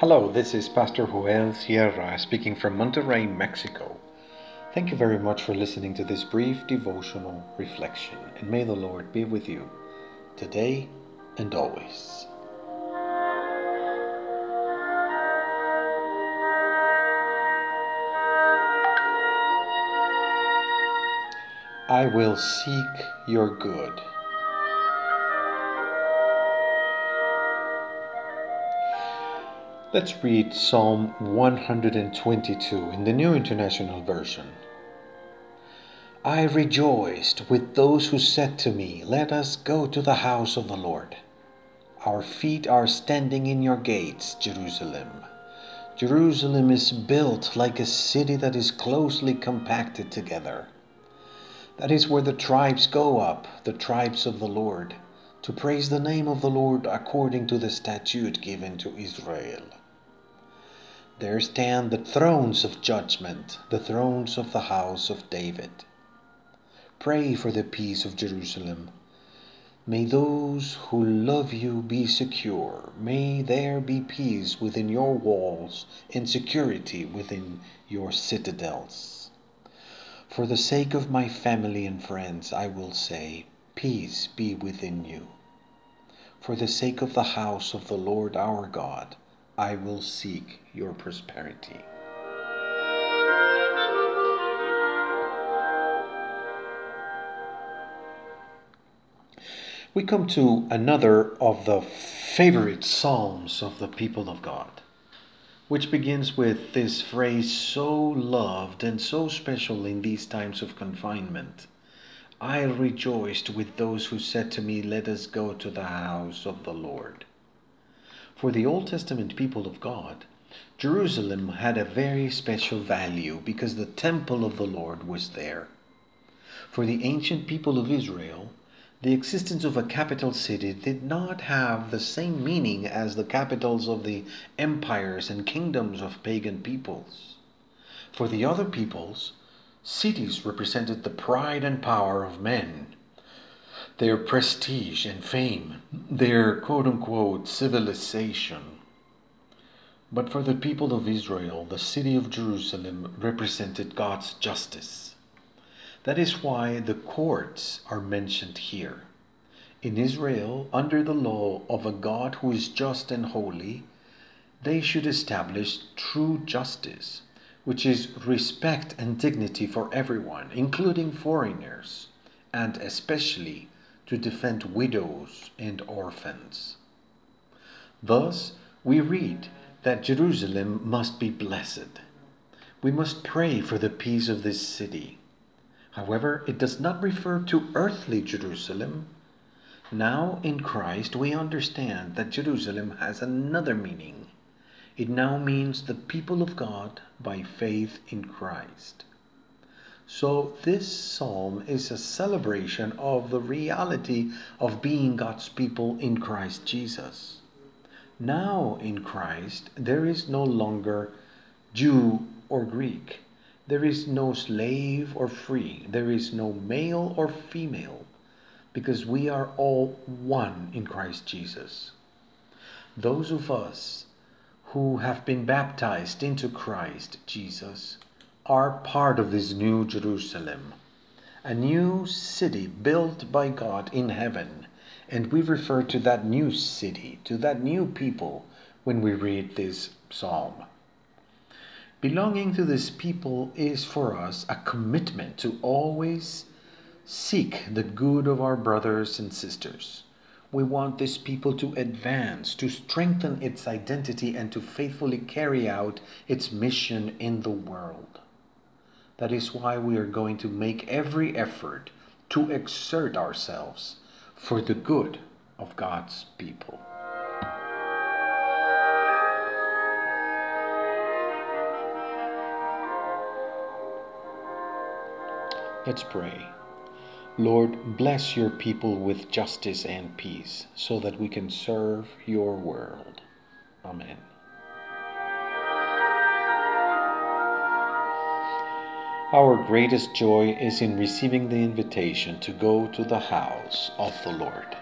Hello, this is Pastor Joel Sierra speaking from Monterrey, Mexico. Thank you very much for listening to this brief devotional reflection, and may the Lord be with you today and always. I will seek your good. Let's read Psalm 122 in the New International Version. I rejoiced with those who said to me, Let us go to the house of the Lord. Our feet are standing in your gates, Jerusalem. Jerusalem is built like a city that is closely compacted together. That is where the tribes go up, the tribes of the Lord to praise the name of the Lord according to the statute given to Israel. There stand the thrones of judgment, the thrones of the house of David. Pray for the peace of Jerusalem. May those who love you be secure. May there be peace within your walls and security within your citadels. For the sake of my family and friends, I will say, Peace be within you. For the sake of the house of the Lord our God, I will seek your prosperity. We come to another of the favorite psalms of the people of God, which begins with this phrase so loved and so special in these times of confinement. I rejoiced with those who said to me, Let us go to the house of the Lord. For the Old Testament people of God, Jerusalem had a very special value because the temple of the Lord was there. For the ancient people of Israel, the existence of a capital city did not have the same meaning as the capitals of the empires and kingdoms of pagan peoples. For the other peoples, Cities represented the pride and power of men, their prestige and fame, their quote unquote civilization. But for the people of Israel, the city of Jerusalem represented God's justice. That is why the courts are mentioned here. In Israel, under the law of a God who is just and holy, they should establish true justice which is respect and dignity for everyone, including foreigners, and especially to defend widows and orphans. Thus, we read that Jerusalem must be blessed. We must pray for the peace of this city. However, it does not refer to earthly Jerusalem. Now, in Christ, we understand that Jerusalem has another meaning it now means the people of God by faith in Christ. So, this psalm is a celebration of the reality of being God's people in Christ Jesus. Now, in Christ, there is no longer Jew or Greek. There is no slave or free. There is no male or female, because we are all one in Christ Jesus. Those of us who have been baptized into Christ Jesus are part of this new Jerusalem, a new city built by God in heaven. And we refer to that new city, to that new people, when we read this psalm. Belonging to this people is for us a commitment to always seek the good of our brothers and sisters we want this people to advance, to strengthen its identity, and to faithfully carry out its mission in the world. That is why we are going to make every effort to exert ourselves for the good of God's people. Let's pray. Lord, bless your people with justice and peace so that we can serve your world. Amen. Our greatest joy is in receiving the invitation to go to the house of the Lord.